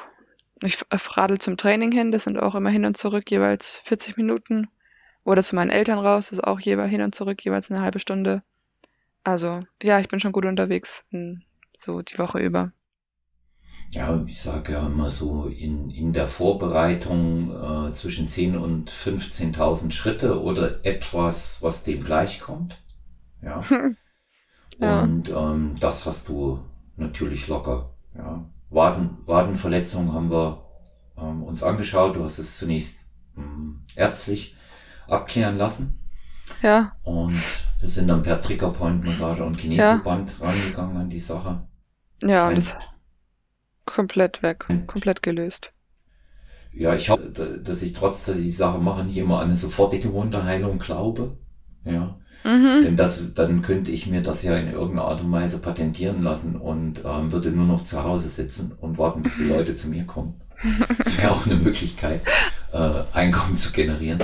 Speaker 2: ich radel zum Training hin, das sind auch immer hin und zurück jeweils 40 Minuten. Oder zu meinen Eltern raus, das ist auch jeweils hin und zurück jeweils eine halbe Stunde. Also ja, ich bin schon gut unterwegs, so die Woche über.
Speaker 1: Ja, ich sage ja immer so, in, in der Vorbereitung äh, zwischen 10.000 und 15.000 Schritte oder etwas, was dem gleichkommt. Ja. ja. Und ähm, das hast du natürlich locker. Ja. Waden, Wadenverletzung haben wir ähm, uns angeschaut. Du hast es zunächst ähm, ärztlich abklären lassen.
Speaker 2: Ja.
Speaker 1: Und wir sind dann per Triggerpoint-Massage und Kinesoband ja. rangegangen an die Sache.
Speaker 2: Ja, und das komplett weg, komplett gelöst.
Speaker 1: Ja, ich hoffe, dass ich trotz, dass ich die Sache mache, nicht immer an eine sofortige Wunderheilung glaube. Ja. Mhm. Denn das, dann könnte ich mir das ja in irgendeiner Art und Weise patentieren lassen und ähm, würde nur noch zu Hause sitzen und warten, bis die Leute zu mir kommen. Das wäre auch eine Möglichkeit, äh, Einkommen zu generieren.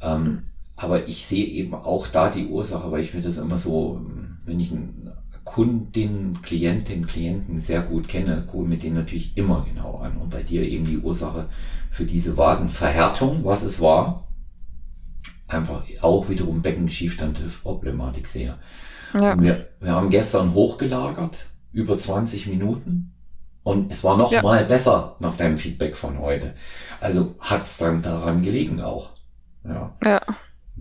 Speaker 1: Ähm, aber ich sehe eben auch da die Ursache, weil ich mir das immer so, wenn ich einen Kundin, Klientin, Klienten sehr gut kenne, gucke mit denen natürlich immer genau an. Und bei dir eben die Ursache für diese Wadenverhärtung, was es war, einfach auch wiederum Beckenschiefstand-Problematik sehe. Ja. Wir, wir haben gestern hochgelagert, über 20 Minuten. Und es war noch ja. mal besser nach deinem Feedback von heute. Also hat's dann daran gelegen auch. Ja.
Speaker 2: ja.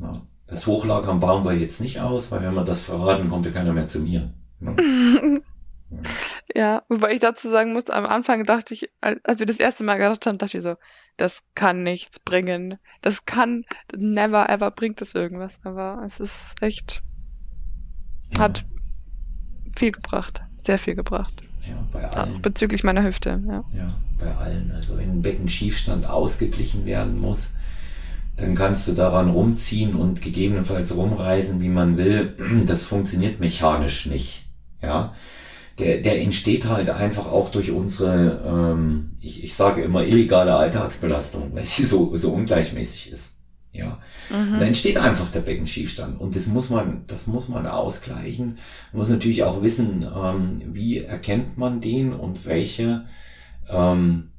Speaker 1: ja. Das Hochlagern bauen wir jetzt nicht aus, weil wenn wir das verraten, kommt ja keiner mehr zu mir. Ja.
Speaker 2: Ja, wobei ich dazu sagen muss, am Anfang dachte ich, als wir das erste Mal gedacht haben, dachte ich so, das kann nichts bringen. Das kann, never ever bringt es irgendwas. Aber es ist echt, ja. hat viel gebracht. Sehr viel gebracht.
Speaker 1: Ja, bei allen.
Speaker 2: Auch bezüglich meiner Hüfte, ja.
Speaker 1: Ja, bei allen. Also wenn ein Beckenschiefstand ausgeglichen werden muss, dann kannst du daran rumziehen und gegebenenfalls rumreisen, wie man will. Das funktioniert mechanisch nicht. Ja der, der entsteht halt einfach auch durch unsere, ähm, ich, ich sage immer, illegale Alltagsbelastung, weil sie so, so ungleichmäßig ist. Ja. Mhm. Da entsteht einfach der Beckenschiefstand. Und das muss man, das muss man ausgleichen. Man muss natürlich auch wissen, ähm, wie erkennt man den und welche ähm,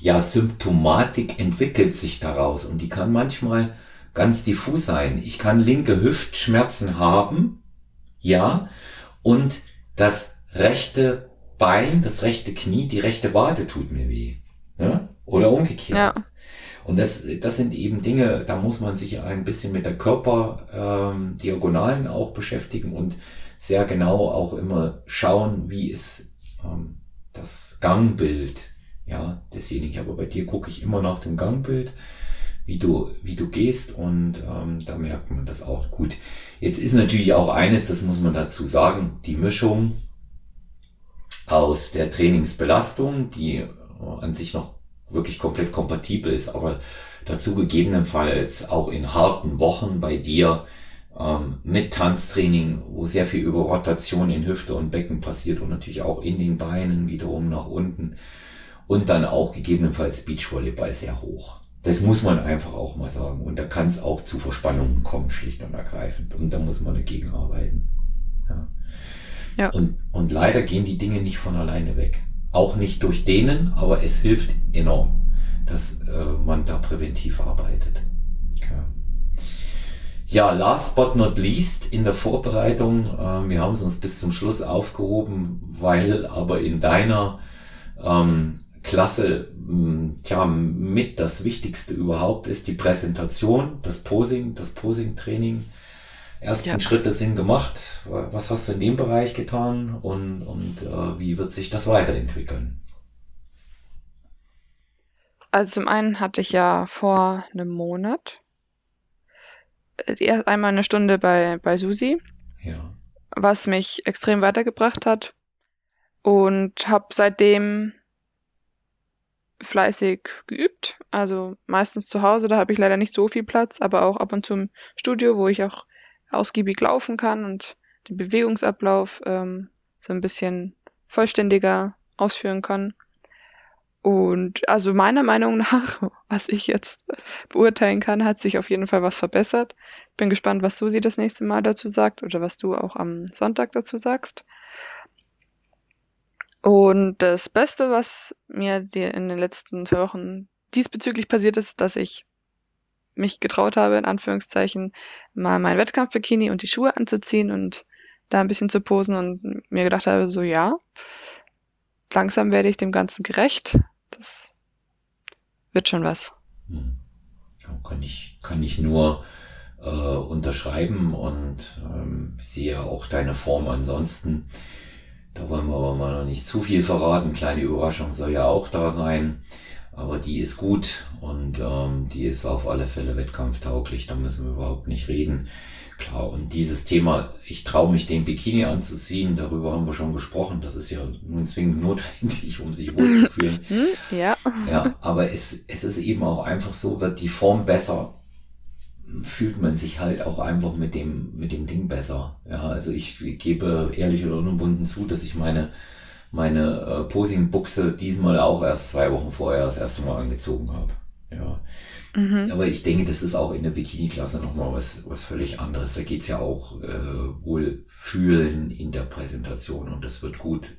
Speaker 1: ja, Symptomatik entwickelt sich daraus. Und die kann manchmal ganz diffus sein. Ich kann linke Hüftschmerzen haben, ja, und das rechte Bein, das rechte Knie, die rechte Wade tut mir weh. Ja? Oder umgekehrt. Ja. Und das, das sind eben Dinge, da muss man sich ein bisschen mit der Körperdiagonalen ähm, auch beschäftigen und sehr genau auch immer schauen, wie ist ähm, das Gangbild ja, desjenigen. Aber bei dir gucke ich immer nach dem Gangbild, wie du, wie du gehst und ähm, da merkt man das auch gut. Jetzt ist natürlich auch eines, das muss man dazu sagen, die Mischung aus der Trainingsbelastung, die an sich noch wirklich komplett kompatibel ist, aber dazu gegebenenfalls auch in harten Wochen bei dir ähm, mit Tanztraining, wo sehr viel über Rotation in Hüfte und Becken passiert und natürlich auch in den Beinen wiederum nach unten und dann auch gegebenenfalls Beachvolleyball sehr hoch. Das muss man einfach auch mal sagen. Und da kann es auch zu Verspannungen kommen, schlicht und ergreifend. Und da muss man dagegen arbeiten. Ja. Ja. Und, und leider gehen die Dinge nicht von alleine weg. Auch nicht durch denen, aber es hilft enorm, dass äh, man da präventiv arbeitet. Ja. Ja, last but not least in der Vorbereitung, äh, wir haben es uns bis zum Schluss aufgehoben, weil aber in deiner ähm, Klasse tja, mit das Wichtigste überhaupt ist die Präsentation, das Posing, das Posing-Training. Ersten ja. Schritte sind gemacht. Was hast du in dem Bereich getan und, und äh, wie wird sich das weiterentwickeln?
Speaker 2: Also zum einen hatte ich ja vor einem Monat erst einmal eine Stunde bei, bei Susi, ja. was mich extrem weitergebracht hat. Und habe seitdem fleißig geübt. Also meistens zu Hause, da habe ich leider nicht so viel Platz, aber auch ab und zu im Studio, wo ich auch ausgiebig laufen kann und den Bewegungsablauf ähm, so ein bisschen vollständiger ausführen kann. Und also meiner Meinung nach, was ich jetzt beurteilen kann, hat sich auf jeden Fall was verbessert. Bin gespannt, was Susi das nächste Mal dazu sagt oder was du auch am Sonntag dazu sagst. Und das Beste, was mir in den letzten zwei Wochen diesbezüglich passiert ist, dass ich mich getraut habe, in Anführungszeichen, mal mein Wettkampfbikini und die Schuhe anzuziehen und da ein bisschen zu posen und mir gedacht habe, so ja, langsam werde ich dem Ganzen gerecht das wird schon was. Hm.
Speaker 1: Kann ich, kann ich nur äh, unterschreiben und ähm, sehe auch deine Form ansonsten. Da wollen wir aber mal noch nicht zu viel verraten. Kleine Überraschung soll ja auch da sein. Aber die ist gut und ähm, die ist auf alle Fälle wettkampftauglich. Da müssen wir überhaupt nicht reden. Klar, und dieses Thema, ich traue mich den Bikini anzuziehen, darüber haben wir schon gesprochen. Das ist ja nun zwingend notwendig, um sich wohlzufühlen. Hm, ja. Ja, aber es, es ist eben auch einfach so, wird die Form besser, fühlt man sich halt auch einfach mit dem, mit dem Ding besser. Ja, also ich gebe ehrlich oder unumwunden zu, dass ich meine, meine äh, Posing-Buchse diesmal auch erst zwei Wochen vorher das erste Mal angezogen habe. Ja. Mhm. Aber ich denke, das ist auch in der Bikini-Klasse nochmal was, was völlig anderes. Da geht's ja auch äh, wohl fühlen in der Präsentation und das wird gut.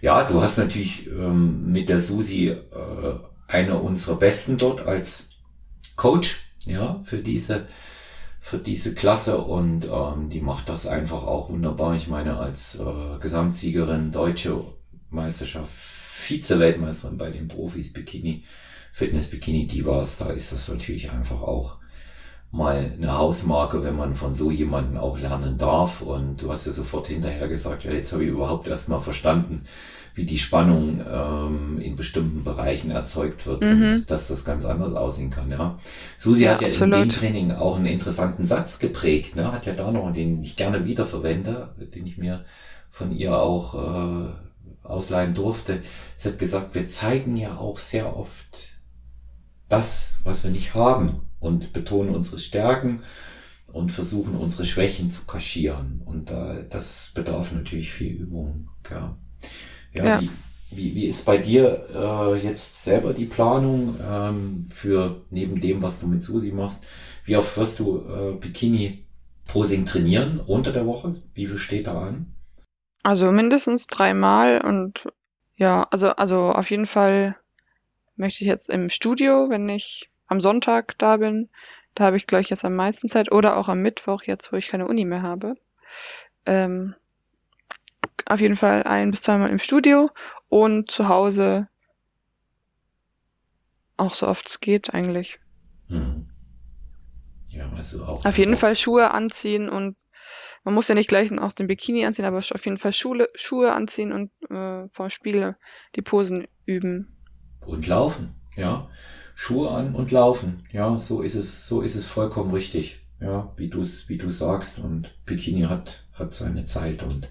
Speaker 1: Ja, du hast natürlich ähm, mit der Susi äh, eine unserer Besten dort als Coach, ja, für diese für diese Klasse und ähm, die macht das einfach auch wunderbar. Ich meine, als äh, Gesamtsiegerin deutsche Meisterschaft, Vize-Weltmeisterin bei den Profis Bikini, Fitness-Bikini Divas, da ist das natürlich einfach auch mal eine Hausmarke, wenn man von so jemanden auch lernen darf. Und du hast ja sofort hinterher gesagt, ja, jetzt habe ich überhaupt erst mal verstanden, wie die Spannung ähm, in bestimmten Bereichen erzeugt wird mhm. und dass das ganz anders aussehen kann. Ja. Susi ja, hat ja absolut. in dem Training auch einen interessanten Satz geprägt, ne? hat ja da noch, den ich gerne wiederverwende, den ich mir von ihr auch äh, ausleihen durfte. Sie hat gesagt, wir zeigen ja auch sehr oft das, was wir nicht haben und betonen unsere Stärken und versuchen unsere Schwächen zu kaschieren. Und äh, das bedarf natürlich viel Übung. Ja, ja, ja. Wie, wie, wie ist bei dir äh, jetzt selber die Planung ähm, für neben dem, was du mit Susi machst? Wie oft wirst du äh, Bikini-Posing trainieren unter der Woche? Wie viel steht da an?
Speaker 2: Also mindestens dreimal und ja, also, also auf jeden Fall möchte ich jetzt im Studio, wenn ich am Sonntag da bin, da habe ich gleich jetzt am meisten Zeit oder auch am Mittwoch, jetzt wo ich keine Uni mehr habe. Ähm, auf jeden Fall ein bis zweimal im Studio und zu Hause auch so oft es geht eigentlich. Hm. Ja, also auch. Auf jeden Fall Schuhe anziehen und man muss ja nicht gleich auch den Bikini anziehen, aber auf jeden Fall Schule, Schuhe anziehen und äh, vom Spiegel die Posen üben
Speaker 1: und laufen, ja. Schuhe an und laufen, ja, so ist es, so ist es vollkommen richtig, ja, wie du wie du sagst und Bikini hat, hat seine Zeit und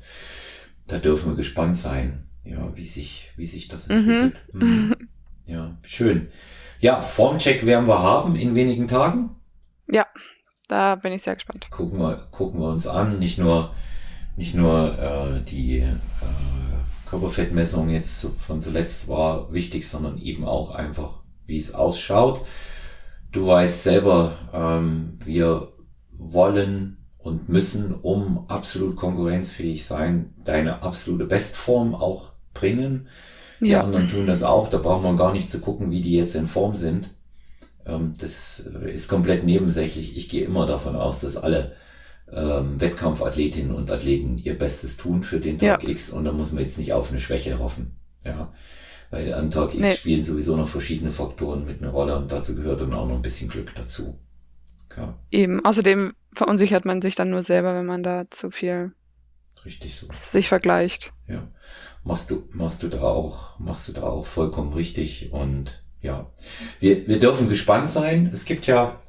Speaker 1: da dürfen wir gespannt sein, ja, wie sich, wie sich das mhm. entwickelt. Mhm. Ja, schön. Ja, Formcheck werden wir haben in wenigen Tagen.
Speaker 2: Ja, da bin ich sehr gespannt.
Speaker 1: Gucken wir, gucken wir uns an. Nicht nur, nicht nur äh, die äh, Körperfettmessung jetzt von zuletzt war wichtig, sondern eben auch einfach, wie es ausschaut. Du weißt selber, ähm, wir wollen und müssen, um absolut konkurrenzfähig sein, deine absolute Bestform auch bringen. Die ja. anderen tun das auch, da brauchen wir gar nicht zu gucken, wie die jetzt in Form sind. Ähm, das ist komplett nebensächlich. Ich gehe immer davon aus, dass alle ähm, Wettkampfathletinnen und Athleten ihr Bestes tun für den Tag ja. X und da muss man jetzt nicht auf eine Schwäche hoffen. Ja. Weil am Tag X nee. spielen sowieso noch verschiedene Faktoren mit einer Rolle und dazu gehört dann auch noch ein bisschen Glück dazu.
Speaker 2: Ja. Eben, außerdem verunsichert man sich dann nur selber, wenn man da zu viel
Speaker 1: richtig so.
Speaker 2: sich vergleicht.
Speaker 1: Ja. Machst du, machst du da auch, machst du da auch vollkommen richtig und ja. Wir, wir dürfen gespannt sein. Es gibt ja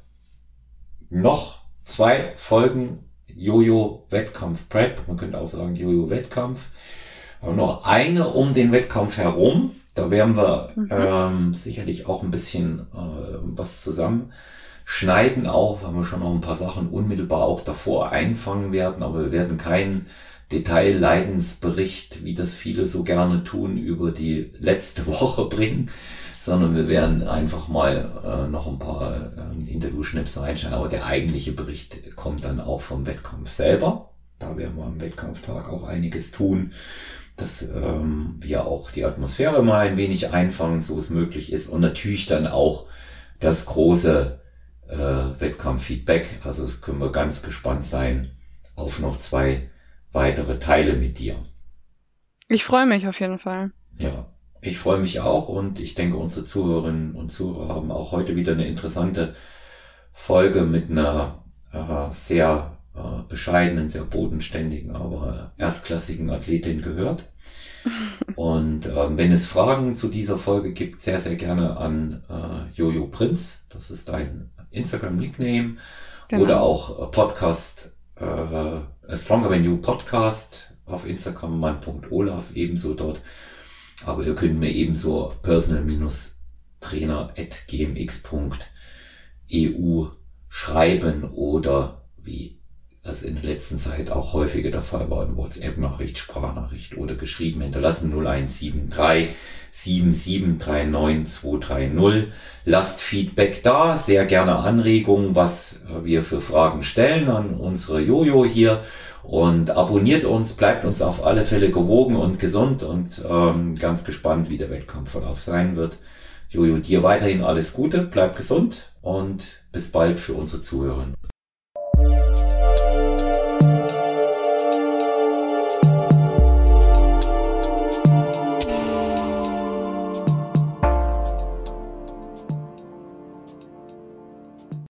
Speaker 1: noch zwei Folgen Jojo Wettkampf Prep. Man könnte auch sagen Jojo Wettkampf. Aber noch eine um den Wettkampf herum. Da werden wir mhm. ähm, sicherlich auch ein bisschen äh, was zusammen schneiden auch, weil wir schon noch ein paar Sachen unmittelbar auch davor einfangen werden, aber wir werden keinen Detailleidensbericht, wie das viele so gerne tun, über die letzte Woche bringen, sondern wir werden einfach mal äh, noch ein paar äh, Interviewschnips reinstellen. Aber der eigentliche Bericht kommt dann auch vom Wettkampf selber. Da werden wir am Wettkampftag auch einiges tun, dass ähm, wir auch die Atmosphäre mal ein wenig einfangen, so es möglich ist. Und natürlich dann auch das große äh, Wettkampffeedback. Also es können wir ganz gespannt sein auf noch zwei weitere Teile mit dir.
Speaker 2: Ich freue mich auf jeden Fall.
Speaker 1: Ja, ich freue mich auch und ich denke, unsere Zuhörerinnen und Zuhörer haben auch heute wieder eine interessante Folge mit einer äh, sehr äh, bescheidenen, sehr bodenständigen, aber erstklassigen Athletin gehört. Und ähm, wenn es Fragen zu dieser Folge gibt, sehr, sehr gerne an äh, Jojo Prinz. Das ist dein Instagram-Nickname. Genau. Oder auch äh, Podcast, äh, Stronger Than You Podcast auf Instagram, mein.olaf ebenso dort. Aber ihr könnt mir ebenso personal-trainer.gmx.eu schreiben oder wie das in der letzten Zeit auch häufiger der Fall war, eine WhatsApp-Nachricht, Sprachnachricht oder geschrieben hinterlassen 0173 7739230. Lasst Feedback da, sehr gerne Anregungen, was wir für Fragen stellen an unsere Jojo hier und abonniert uns, bleibt uns auf alle Fälle gewogen und gesund und ähm, ganz gespannt, wie der Wettkampfverlauf sein wird. Jojo, dir weiterhin alles Gute, bleib gesund und bis bald für unsere Zuhörer.